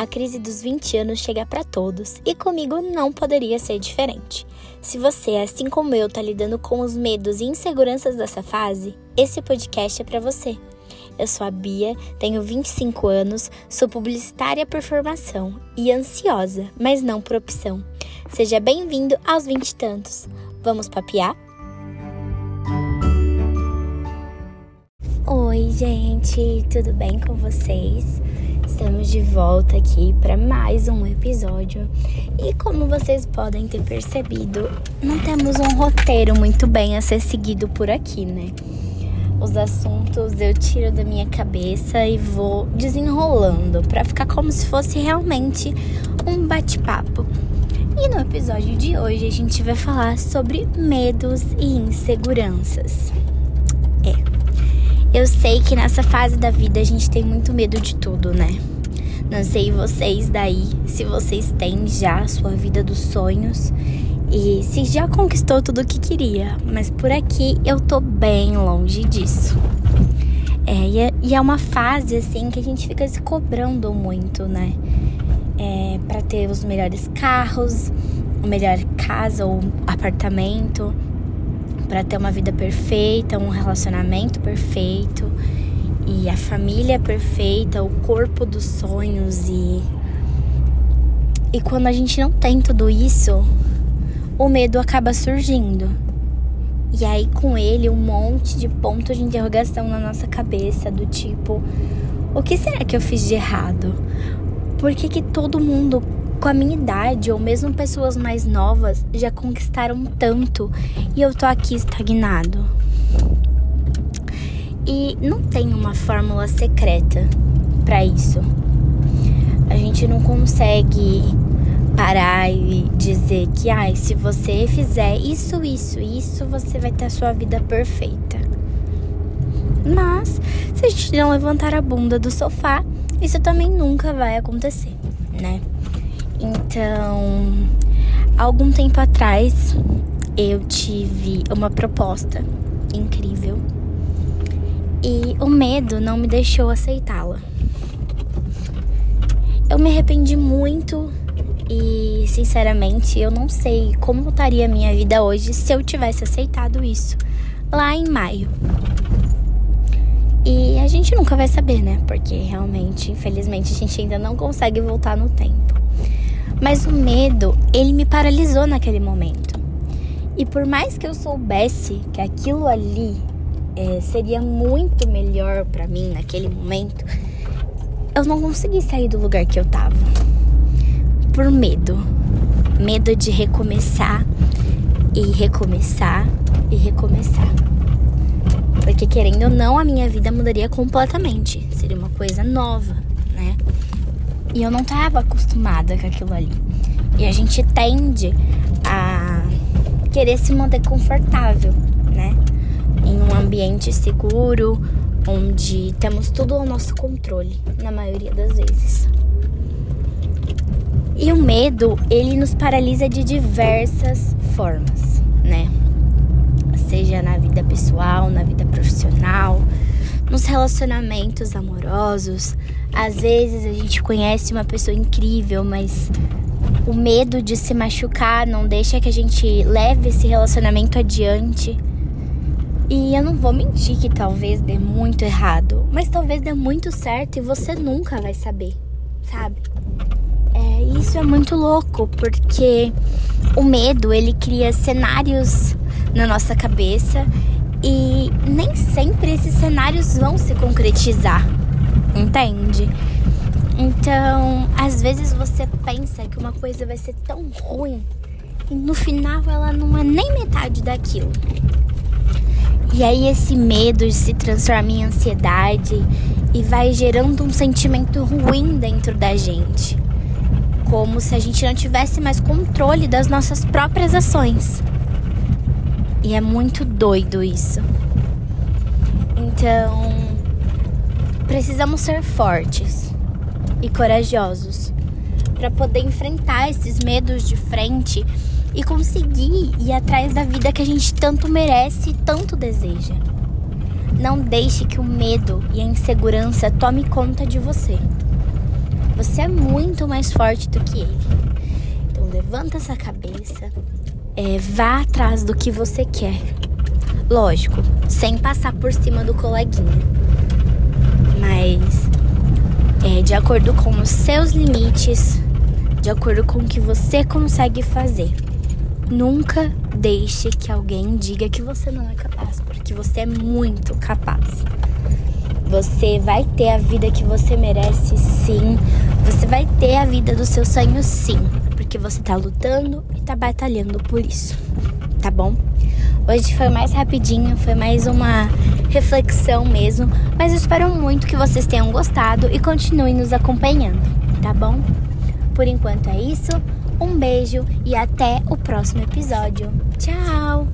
A crise dos 20 anos chega para todos e comigo não poderia ser diferente. Se você, assim como eu, tá lidando com os medos e inseguranças dessa fase, esse podcast é para você. Eu sou a Bia, tenho 25 anos, sou publicitária por formação e ansiosa, mas não por opção. Seja bem-vindo aos 20 e tantos. Vamos papiar? Oi, gente, tudo bem com vocês? Estamos de volta aqui para mais um episódio. E como vocês podem ter percebido, não temos um roteiro muito bem a ser seguido por aqui, né? Os assuntos eu tiro da minha cabeça e vou desenrolando para ficar como se fosse realmente um bate-papo. E no episódio de hoje a gente vai falar sobre medos e inseguranças. É, eu sei que nessa fase da vida a gente tem muito medo de tudo, né? Não sei vocês daí, se vocês têm já a sua vida dos sonhos e se já conquistou tudo o que queria, mas por aqui eu tô bem longe disso. É, é, e é uma fase assim que a gente fica se cobrando muito, né? É, para ter os melhores carros, a melhor casa ou apartamento para ter uma vida perfeita, um relacionamento perfeito e a família perfeita, o corpo dos sonhos e e quando a gente não tem tudo isso, o medo acaba surgindo. E aí com ele um monte de pontos de interrogação na nossa cabeça do tipo, o que será que eu fiz de errado? Por que, que todo mundo com a minha idade ou mesmo pessoas mais novas já conquistaram tanto e eu tô aqui estagnado. E não tem uma fórmula secreta para isso. A gente não consegue parar e dizer que ah, se você fizer isso, isso, isso, você vai ter a sua vida perfeita. Mas se a gente não levantar a bunda do sofá, isso também nunca vai acontecer, né? Então, algum tempo atrás, eu tive uma proposta incrível medo não me deixou aceitá-la. Eu me arrependi muito e, sinceramente, eu não sei como estaria a minha vida hoje se eu tivesse aceitado isso lá em maio. E a gente nunca vai saber, né? Porque realmente, infelizmente, a gente ainda não consegue voltar no tempo. Mas o medo, ele me paralisou naquele momento. E por mais que eu soubesse que aquilo ali é, seria muito melhor para mim naquele momento, eu não consegui sair do lugar que eu tava. Por medo. Medo de recomeçar e recomeçar e recomeçar. Porque querendo ou não, a minha vida mudaria completamente. Seria uma coisa nova, né? E eu não estava acostumada com aquilo ali. E a gente tende a querer se manter confortável, né? Em um ambiente seguro, onde temos tudo ao nosso controle, na maioria das vezes. E o medo, ele nos paralisa de diversas formas, né? Seja na vida pessoal, na vida profissional, nos relacionamentos amorosos. Às vezes a gente conhece uma pessoa incrível, mas o medo de se machucar não deixa que a gente leve esse relacionamento adiante. E eu não vou mentir que talvez dê muito errado, mas talvez dê muito certo e você nunca vai saber, sabe? É, isso é muito louco, porque o medo ele cria cenários na nossa cabeça e nem sempre esses cenários vão se concretizar, entende? Então, às vezes você pensa que uma coisa vai ser tão ruim e no final ela não é nem metade daquilo. E aí esse medo se transforma em ansiedade e vai gerando um sentimento ruim dentro da gente. Como se a gente não tivesse mais controle das nossas próprias ações. E é muito doido isso. Então, precisamos ser fortes e corajosos para poder enfrentar esses medos de frente e conseguir ir atrás da vida que a gente tanto merece e tanto deseja. Não deixe que o medo e a insegurança tome conta de você. Você é muito mais forte do que ele. Então levanta essa cabeça, é, vá atrás do que você quer. Lógico, sem passar por cima do coleguinha. Mas é, de acordo com os seus limites, de acordo com o que você consegue fazer. Nunca deixe que alguém diga que você não é capaz, porque você é muito capaz. Você vai ter a vida que você merece, sim. Você vai ter a vida dos seus sonhos, sim. Porque você tá lutando e tá batalhando por isso. Tá bom? Hoje foi mais rapidinho, foi mais uma reflexão mesmo. Mas eu espero muito que vocês tenham gostado e continuem nos acompanhando, tá bom? Por enquanto é isso. Um beijo e até o próximo episódio. Tchau!